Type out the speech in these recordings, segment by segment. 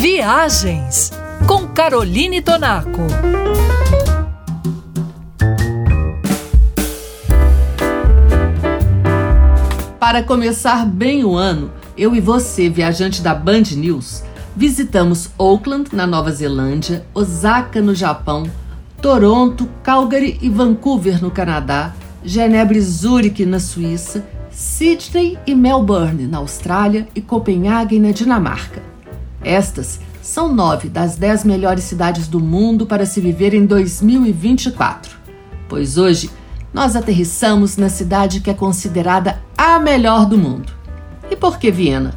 Viagens com Caroline Tonaco. Para começar bem o ano, eu e você, viajante da Band News, visitamos Auckland, na Nova Zelândia, Osaka, no Japão, Toronto, Calgary e Vancouver, no Canadá, Genebra e Zurique, na Suíça, Sydney e Melbourne, na Austrália, e Copenhague, na Dinamarca. Estas são nove das dez melhores cidades do mundo para se viver em 2024, pois hoje nós aterrissamos na cidade que é considerada a melhor do mundo. E por que Viena?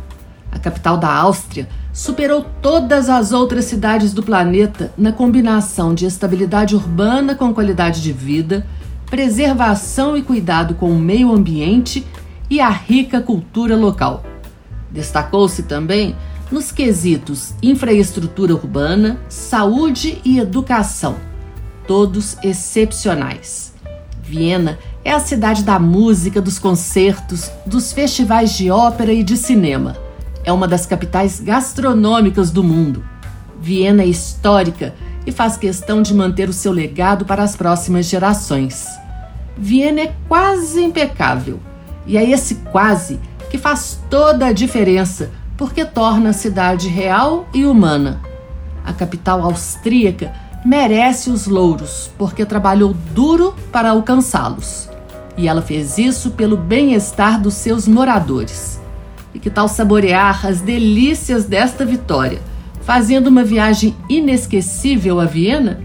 A capital da Áustria superou todas as outras cidades do planeta na combinação de estabilidade urbana com qualidade de vida, preservação e cuidado com o meio ambiente e a rica cultura local. Destacou-se também nos quesitos infraestrutura urbana, saúde e educação, todos excepcionais. Viena é a cidade da música, dos concertos, dos festivais de ópera e de cinema. É uma das capitais gastronômicas do mundo. Viena é histórica e faz questão de manter o seu legado para as próximas gerações. Viena é quase impecável, e é esse quase que faz toda a diferença porque torna a cidade real e humana. A capital austríaca merece os louros porque trabalhou duro para alcançá-los. E ela fez isso pelo bem-estar dos seus moradores. E que tal saborear as delícias desta vitória, fazendo uma viagem inesquecível a Viena?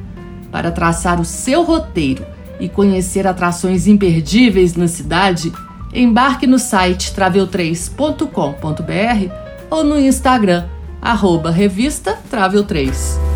Para traçar o seu roteiro e conhecer atrações imperdíveis na cidade, embarque no site travel3.com.br ou no Instagram, arroba revista Travel 3.